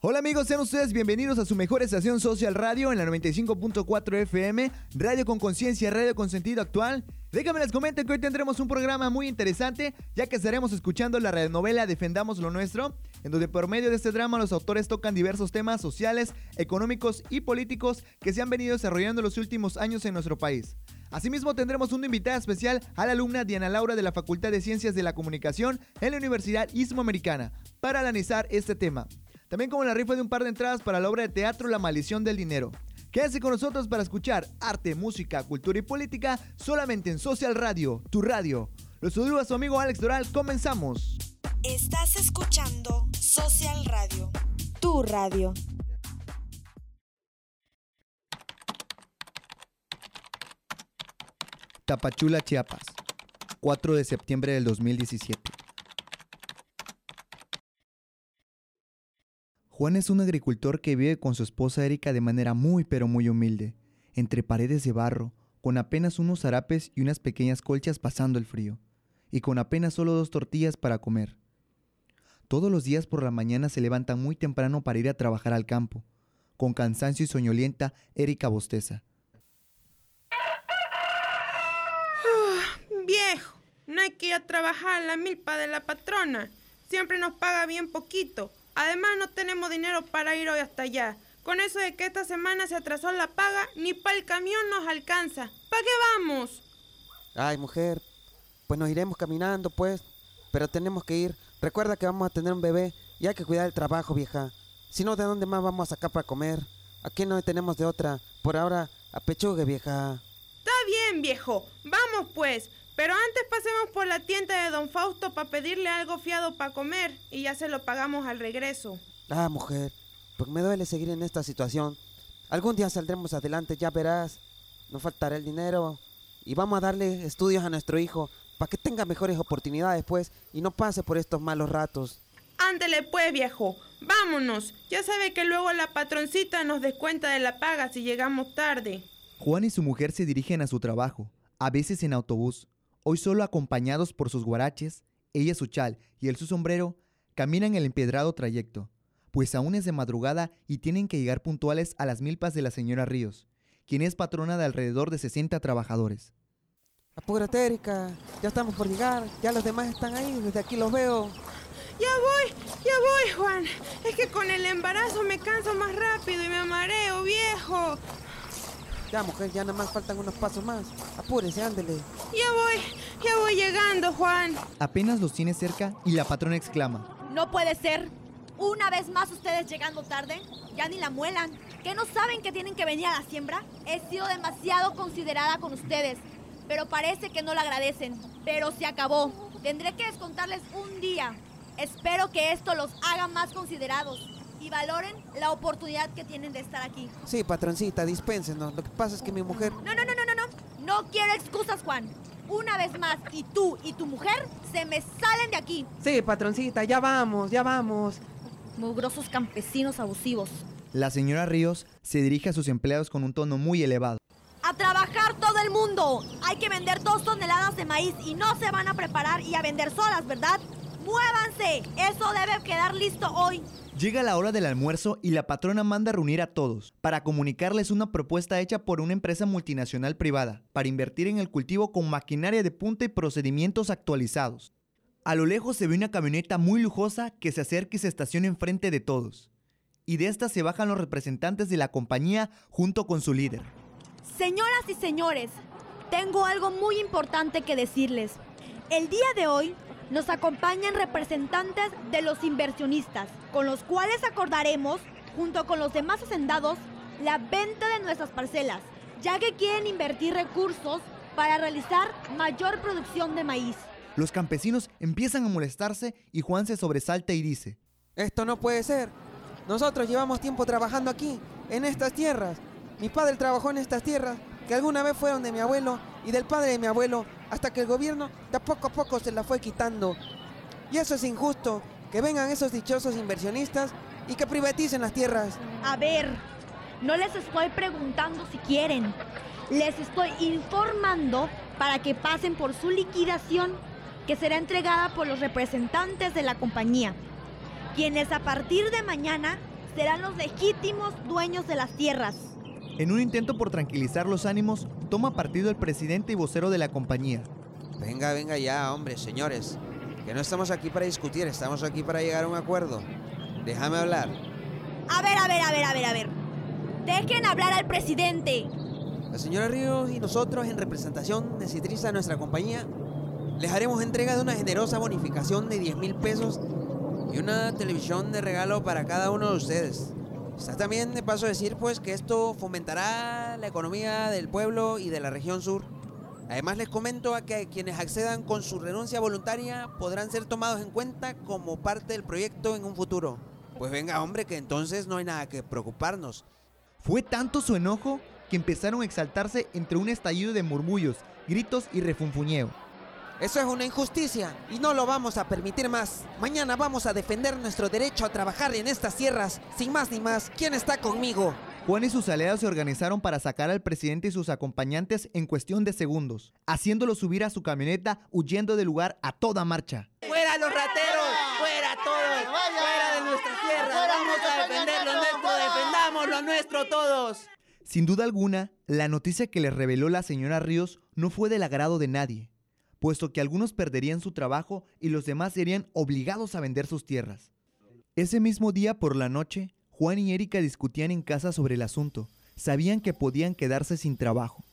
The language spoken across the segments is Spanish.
Hola amigos, sean ustedes bienvenidos a su mejor estación social radio en la 95.4 FM, radio con conciencia, radio con sentido actual. Déjame les comento que hoy tendremos un programa muy interesante, ya que estaremos escuchando la radionovela Defendamos lo Nuestro, en donde por medio de este drama los autores tocan diversos temas sociales, económicos y políticos que se han venido desarrollando los últimos años en nuestro país. Asimismo tendremos una invitada especial a la alumna Diana Laura de la Facultad de Ciencias de la Comunicación en la Universidad Istmoamericana para analizar este tema. También como la rifa de un par de entradas para la obra de teatro La maldición del dinero. Quédense con nosotros para escuchar arte, música, cultura y política solamente en Social Radio, tu radio. Los saludo a su amigo Alex Doral, comenzamos. Estás escuchando Social Radio, tu radio. Tapachula, Chiapas, 4 de septiembre del 2017. Juan es un agricultor que vive con su esposa Erika de manera muy pero muy humilde, entre paredes de barro, con apenas unos zarapes y unas pequeñas colchas pasando el frío, y con apenas solo dos tortillas para comer. Todos los días por la mañana se levanta muy temprano para ir a trabajar al campo. Con cansancio y soñolienta, Erika bosteza. viejo, no hay que ir a trabajar a la milpa de la patrona. Siempre nos paga bien poquito. Además, no tenemos dinero para ir hoy hasta allá. Con eso de que esta semana se atrasó la paga, ni para el camión nos alcanza. ¿Para qué vamos? Ay, mujer, pues nos iremos caminando, pues. Pero tenemos que ir. Recuerda que vamos a tener un bebé y hay que cuidar el trabajo, vieja. Si no, ¿de dónde más vamos a sacar para comer? Aquí no tenemos de otra. Por ahora, a pechugue, vieja. Está bien, viejo. Vamos, pues. Pero antes pasemos por la tienda de don Fausto para pedirle algo fiado para comer y ya se lo pagamos al regreso. Ah, mujer, pues me duele seguir en esta situación. Algún día saldremos adelante, ya verás. No faltará el dinero. Y vamos a darle estudios a nuestro hijo para que tenga mejores oportunidades, pues, y no pase por estos malos ratos. Ándele pues, viejo. Vámonos. Ya sabe que luego la patroncita nos descuenta de la paga si llegamos tarde. Juan y su mujer se dirigen a su trabajo, a veces en autobús, Hoy solo acompañados por sus guaraches, ella su chal y él su sombrero, caminan el empedrado trayecto, pues aún es de madrugada y tienen que llegar puntuales a las milpas de la señora Ríos, quien es patrona de alrededor de 60 trabajadores. Apúrate, Erika, ya estamos por llegar, ya los demás están ahí, desde aquí los veo. Ya voy, ya voy, Juan. Es que con el embarazo me canso más rápido y me mareo, viejo. Ya, mujer, ya nada más faltan unos pasos más. Apúrese, ándele. Ya voy, ya voy llegando, Juan. Apenas los tiene cerca y la patrona exclama. No puede ser. Una vez más ustedes llegando tarde, ya ni la muelan. ¿Que no saben que tienen que venir a la siembra? He sido demasiado considerada con ustedes, pero parece que no la agradecen. Pero se acabó. Tendré que descontarles un día. Espero que esto los haga más considerados y valoren la oportunidad que tienen de estar aquí. Sí, patroncita, dispénsenos. Lo que pasa es que mi mujer... No, no, no, no, no, no. No quiero excusas, Juan. Una vez más, y tú y tu mujer se me salen de aquí. Sí, patroncita, ya vamos, ya vamos. Mugrosos campesinos abusivos. La señora Ríos se dirige a sus empleados con un tono muy elevado. ¡A trabajar todo el mundo! Hay que vender dos toneladas de maíz y no se van a preparar y a vender solas, ¿verdad? ¡Muévanse! Eso debe quedar listo hoy. Llega la hora del almuerzo y la patrona manda a reunir a todos para comunicarles una propuesta hecha por una empresa multinacional privada para invertir en el cultivo con maquinaria de punta y procedimientos actualizados. A lo lejos se ve una camioneta muy lujosa que se acerca y se estaciona enfrente de todos. Y de esta se bajan los representantes de la compañía junto con su líder. Señoras y señores, tengo algo muy importante que decirles. El día de hoy nos acompañan representantes de los inversionistas, con los cuales acordaremos, junto con los demás hacendados, la venta de nuestras parcelas, ya que quieren invertir recursos para realizar mayor producción de maíz. Los campesinos empiezan a molestarse y Juan se sobresalta y dice, Esto no puede ser. Nosotros llevamos tiempo trabajando aquí, en estas tierras. Mi padre trabajó en estas tierras que alguna vez fueron de mi abuelo y del padre de mi abuelo, hasta que el gobierno de poco a poco se la fue quitando. Y eso es injusto, que vengan esos dichosos inversionistas y que privaticen las tierras. A ver, no les estoy preguntando si quieren, les estoy informando para que pasen por su liquidación, que será entregada por los representantes de la compañía, quienes a partir de mañana serán los legítimos dueños de las tierras. En un intento por tranquilizar los ánimos, toma partido el presidente y vocero de la compañía. Venga, venga ya, hombre, señores. Que no estamos aquí para discutir, estamos aquí para llegar a un acuerdo. Déjame hablar. A ver, a ver, a ver, a ver, a ver. Dejen hablar al presidente. La señora Ríos y nosotros, en representación de Citriza, nuestra compañía, les haremos entrega de una generosa bonificación de 10 mil pesos y una televisión de regalo para cada uno de ustedes. También de paso decir pues que esto fomentará la economía del pueblo y de la región sur. Además les comento a que quienes accedan con su renuncia voluntaria podrán ser tomados en cuenta como parte del proyecto en un futuro. Pues venga hombre que entonces no hay nada que preocuparnos. Fue tanto su enojo que empezaron a exaltarse entre un estallido de murmullos, gritos y refunfuñeo. Eso es una injusticia y no lo vamos a permitir más. Mañana vamos a defender nuestro derecho a trabajar en estas tierras. Sin más ni más, ¿quién está conmigo? Juan y sus aliados se organizaron para sacar al presidente y sus acompañantes en cuestión de segundos, haciéndolo subir a su camioneta huyendo del lugar a toda marcha. ¡Fuera los rateros! ¡Fuera todos! ¡Fuera de nuestras tierras! ¡Vamos a defender lo nuestro! ¡Defendamos lo nuestro todos! Sin duda alguna, la noticia que les reveló la señora Ríos no fue del agrado de nadie puesto que algunos perderían su trabajo y los demás serían obligados a vender sus tierras. Ese mismo día por la noche, Juan y Erika discutían en casa sobre el asunto. Sabían que podían quedarse sin trabajo.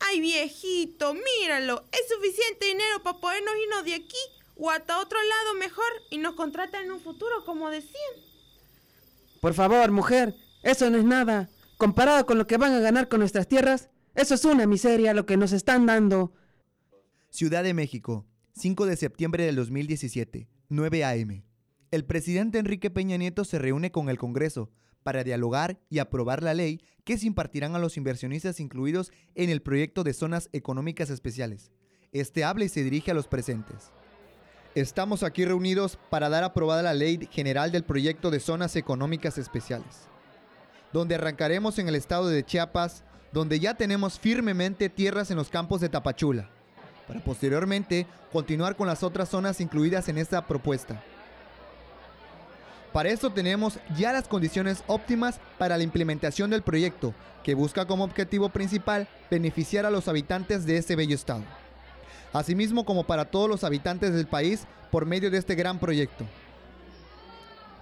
Ay, viejito, míralo. Es suficiente dinero para podernos irnos de aquí o hasta otro lado mejor y nos contratan en un futuro, como decían. Por favor, mujer, eso no es nada. Comparado con lo que van a ganar con nuestras tierras, eso es una miseria lo que nos están dando. Ciudad de México, 5 de septiembre del 2017, 9 a.m. El presidente Enrique Peña Nieto se reúne con el Congreso para dialogar y aprobar la ley que se impartirán a los inversionistas incluidos en el proyecto de zonas económicas especiales. Este habla y se dirige a los presentes. Estamos aquí reunidos para dar aprobada la ley general del proyecto de zonas económicas especiales, donde arrancaremos en el estado de Chiapas, donde ya tenemos firmemente tierras en los campos de Tapachula para posteriormente continuar con las otras zonas incluidas en esta propuesta. Para esto tenemos ya las condiciones óptimas para la implementación del proyecto, que busca como objetivo principal beneficiar a los habitantes de este bello estado, asimismo como para todos los habitantes del país por medio de este gran proyecto.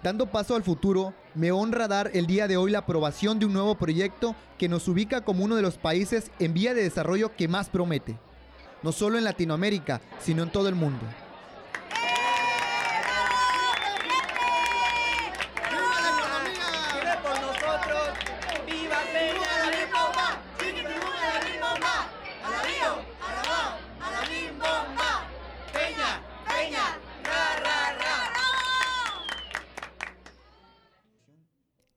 Dando paso al futuro, me honra dar el día de hoy la aprobación de un nuevo proyecto que nos ubica como uno de los países en vía de desarrollo que más promete no solo en Latinoamérica, sino en todo el mundo.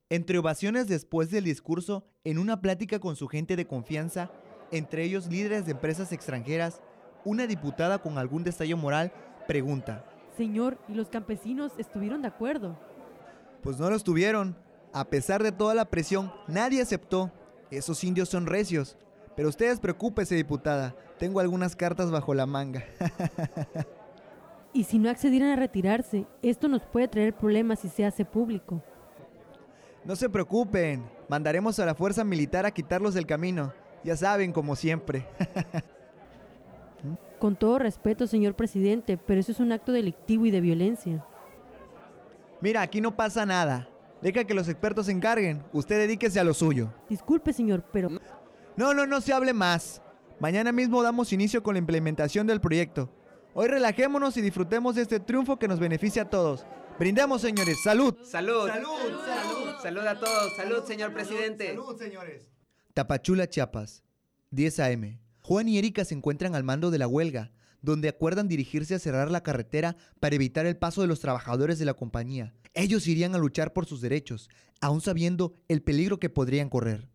Entre ovaciones después del discurso, en una plática con su gente de confianza, entre ellos líderes de empresas extranjeras, una diputada con algún destello moral pregunta. Señor, ¿y los campesinos estuvieron de acuerdo? Pues no lo estuvieron. A pesar de toda la presión, nadie aceptó. Esos indios son recios. Pero ustedes preocúpese, diputada. Tengo algunas cartas bajo la manga. y si no accedieran a retirarse, esto nos puede traer problemas si se hace público. No se preocupen. Mandaremos a la fuerza militar a quitarlos del camino. Ya saben, como siempre. Con todo respeto, señor presidente, pero eso es un acto delictivo y de violencia. Mira, aquí no pasa nada. Deja que los expertos se encarguen. Usted dedíquese a lo suyo. Disculpe, señor, pero... No, no, no se hable más. Mañana mismo damos inicio con la implementación del proyecto. Hoy relajémonos y disfrutemos de este triunfo que nos beneficia a todos. Brindemos, señores. Salud. Salud. Salud. Salud. Salud a todos. Salud, señor presidente. Salud, señores. Tapachula, Chiapas, 10 a.m. Juan y Erika se encuentran al mando de la huelga, donde acuerdan dirigirse a cerrar la carretera para evitar el paso de los trabajadores de la compañía. Ellos irían a luchar por sus derechos, aún sabiendo el peligro que podrían correr.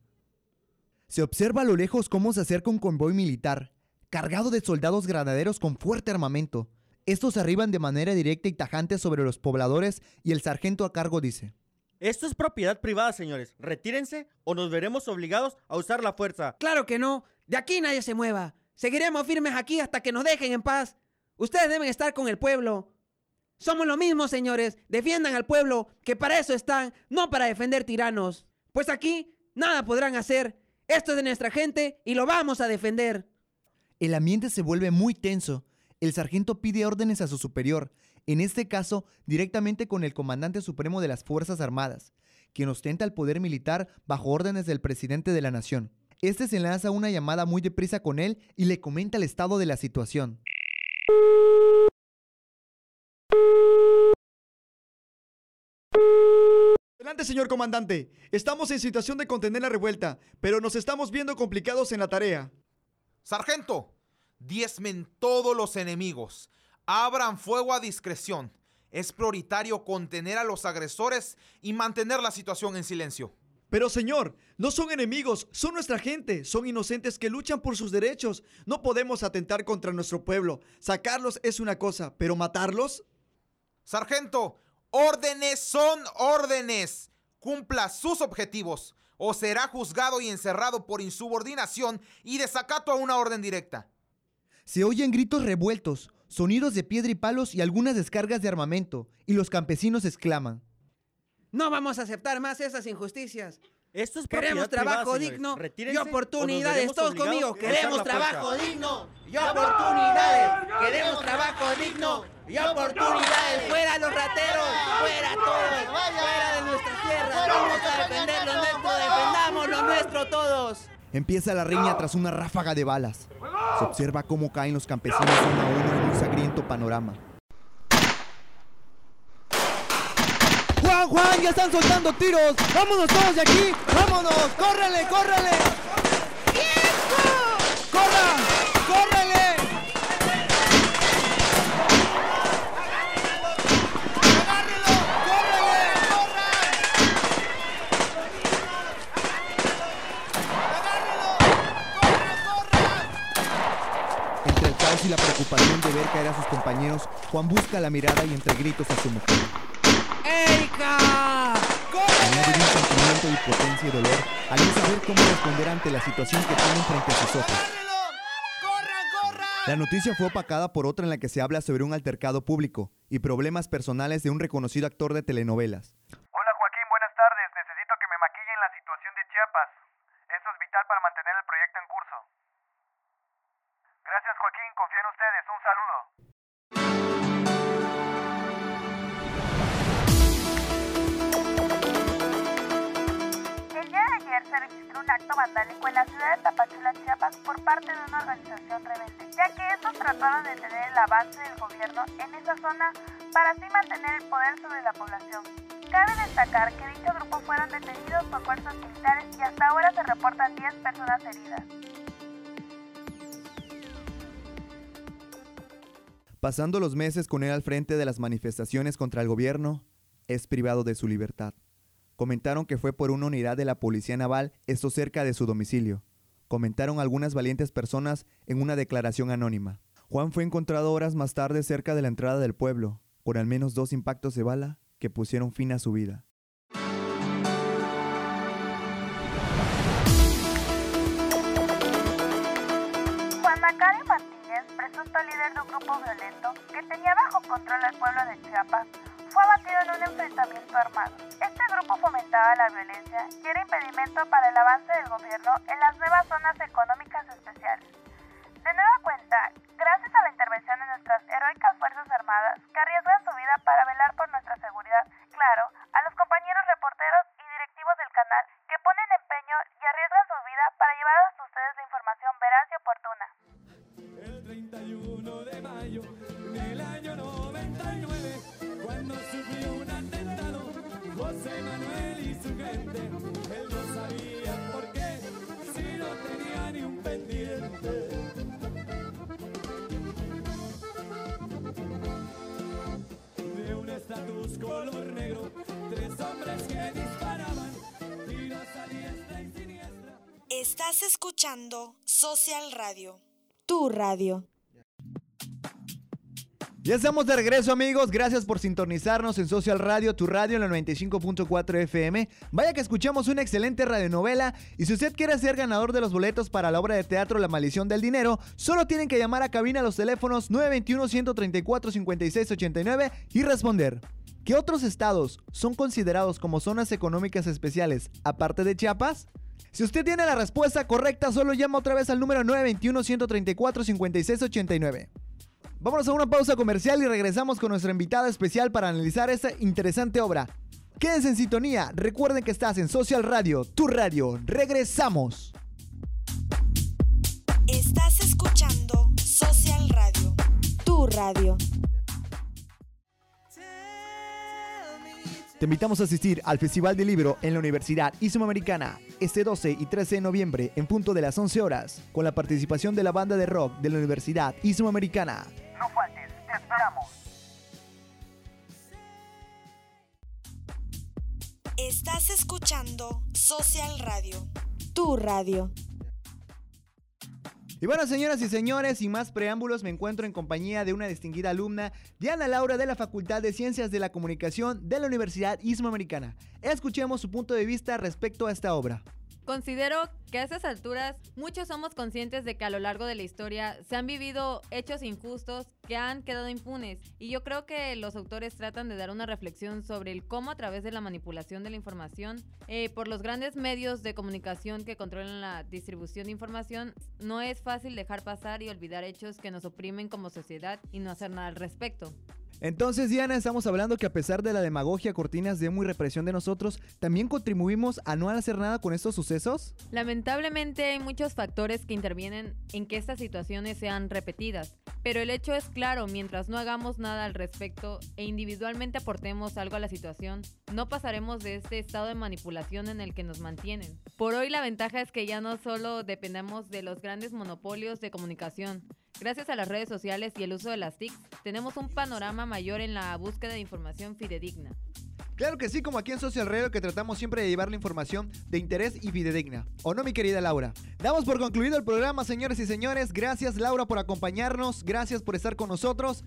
Se observa a lo lejos cómo se acerca un convoy militar, cargado de soldados granaderos con fuerte armamento. Estos arriban de manera directa y tajante sobre los pobladores y el sargento a cargo dice, esto es propiedad privada, señores. Retírense o nos veremos obligados a usar la fuerza. Claro que no. De aquí nadie se mueva. Seguiremos firmes aquí hasta que nos dejen en paz. Ustedes deben estar con el pueblo. Somos lo mismo, señores. Defiendan al pueblo, que para eso están, no para defender tiranos. Pues aquí nada podrán hacer. Esto es de nuestra gente y lo vamos a defender. El ambiente se vuelve muy tenso. El sargento pide órdenes a su superior, en este caso directamente con el comandante supremo de las Fuerzas Armadas, quien ostenta el poder militar bajo órdenes del presidente de la nación. Este se lanza una llamada muy deprisa con él y le comenta el estado de la situación. Adelante, señor comandante. Estamos en situación de contener la revuelta, pero nos estamos viendo complicados en la tarea. Sargento, diezmen todos los enemigos. Abran fuego a discreción. Es prioritario contener a los agresores y mantener la situación en silencio. Pero señor, no son enemigos, son nuestra gente, son inocentes que luchan por sus derechos. No podemos atentar contra nuestro pueblo. Sacarlos es una cosa, pero matarlos... Sargento, órdenes son órdenes. Cumpla sus objetivos o será juzgado y encerrado por insubordinación y desacato a una orden directa. Se oyen gritos revueltos, sonidos de piedra y palos y algunas descargas de armamento, y los campesinos exclaman. No vamos a aceptar más esas injusticias. Esto es Queremos trabajo privada, digno y oportunidades. Todos conmigo. Queremos trabajo digno y oportunidades. Queremos trabajo digno y oportunidades. Fuera los rateros. Fuera todos. Fuera de nuestras tierras. Vamos a defender lo nuestro. Defendamos lo nuestro todos. Empieza la riña tras una ráfaga de balas. Se observa cómo caen los campesinos uno a uno en un sangriento panorama. Juan, Juan, ya están soltando tiros. Vámonos todos de aquí. Vámonos. Córrele, córrele. ¡Corra! ¡Córrele! Entre el caos y la preocupación de ver caer a sus compañeros, Juan busca la mirada y entre gritos a su mujer. ¡Erika! Añade un sentimiento de impotencia y dolor al no saber cómo responder ante la situación que tienen frente a sus ojos. La noticia fue opacada por otra en la que se habla sobre un altercado público y problemas personales de un reconocido actor de telenovelas. Se registró un acto vandálico en la ciudad de Tapachula, Chiapas, por parte de una organización rebelde, ya que estos trataron de detener el avance del gobierno en esa zona para así mantener el poder sobre la población. Cabe destacar que dicho grupo fueron detenidos por fuerzas militares y hasta ahora se reportan 10 personas heridas. Pasando los meses con él al frente de las manifestaciones contra el gobierno, es privado de su libertad. Comentaron que fue por una unidad de la Policía Naval, esto cerca de su domicilio. Comentaron algunas valientes personas en una declaración anónima. Juan fue encontrado horas más tarde cerca de la entrada del pueblo, por al menos dos impactos de bala que pusieron fin a su vida. Juan Macario Martínez, presunto líder de un grupo violento que tenía bajo control al pueblo de Chiapas, fue abatido en un enfrentamiento armado. Este grupo fomentaba la violencia y era impedimento para el avance del gobierno en las nuevas zonas económicas especiales. De nueva cuenta, gracias a la intervención de nuestras heroicas Fuerzas Armadas que arriesgan su vida para velar por nuestra seguridad, claro, a los compañeros reporteros y directivos del canal que ponen empeño y arriesgan su vida para llevar hasta escuchando Social Radio, tu radio. Ya estamos de regreso amigos, gracias por sintonizarnos en Social Radio, tu radio en la 95.4 FM. Vaya que escuchamos una excelente radionovela y si usted quiere ser ganador de los boletos para la obra de teatro La maldición del dinero, solo tienen que llamar a cabina a los teléfonos 921-134-5689 y responder. ¿Qué otros estados son considerados como zonas económicas especiales aparte de Chiapas? Si usted tiene la respuesta correcta, solo llama otra vez al número 921-134-5689. Vámonos a una pausa comercial y regresamos con nuestra invitada especial para analizar esta interesante obra. Quédense en sintonía, recuerden que estás en Social Radio, tu radio. Regresamos. Estás escuchando Social Radio, tu radio. Te invitamos a asistir al Festival del Libro en la Universidad Islamoamericana este 12 y 13 de noviembre en punto de las 11 horas, con la participación de la banda de rock de la Universidad Islamoamericana. No faltes, te esperamos. Estás escuchando Social Radio, tu radio. Y bueno, señoras y señores, sin más preámbulos, me encuentro en compañía de una distinguida alumna, Diana Laura de la Facultad de Ciencias de la Comunicación de la Universidad Islamoamericana. Escuchemos su punto de vista respecto a esta obra. Considero que a estas alturas muchos somos conscientes de que a lo largo de la historia se han vivido hechos injustos que han quedado impunes y yo creo que los autores tratan de dar una reflexión sobre el cómo a través de la manipulación de la información eh, por los grandes medios de comunicación que controlan la distribución de información no es fácil dejar pasar y olvidar hechos que nos oprimen como sociedad y no hacer nada al respecto. Entonces, Diana, estamos hablando que a pesar de la demagogia, cortinas de muy represión de nosotros, ¿también contribuimos a no hacer nada con estos sucesos? Lamentablemente hay muchos factores que intervienen en que estas situaciones sean repetidas, pero el hecho es claro, mientras no hagamos nada al respecto e individualmente aportemos algo a la situación, no pasaremos de este estado de manipulación en el que nos mantienen. Por hoy la ventaja es que ya no solo dependemos de los grandes monopolios de comunicación, Gracias a las redes sociales y el uso de las TIC, tenemos un panorama mayor en la búsqueda de información fidedigna. Claro que sí, como aquí en Social Radio que tratamos siempre de llevar la información de interés y fidedigna. ¿O no, mi querida Laura? Damos por concluido el programa, señores y señores. Gracias, Laura, por acompañarnos. Gracias por estar con nosotros.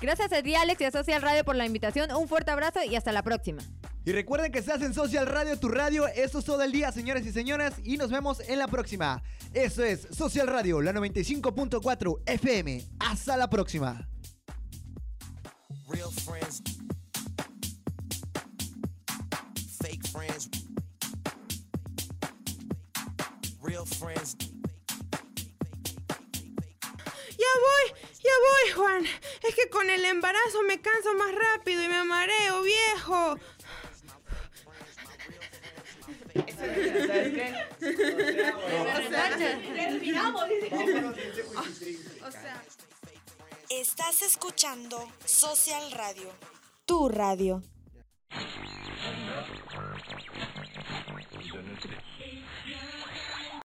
Gracias a ti, Alex, y a Social Radio por la invitación. Un fuerte abrazo y hasta la próxima. Y recuerden que estás en Social Radio, tu radio. Eso es todo el día, señores y señoras. Y nos vemos en la próxima. Eso es Social Radio, la 95.4 FM. Hasta la próxima. Real friends. Fake friends. Real friends. Ya voy, ya voy, Juan. Es que con el embarazo me canso más rápido y me mareo, viejo. Estás escuchando Social Radio, tu radio.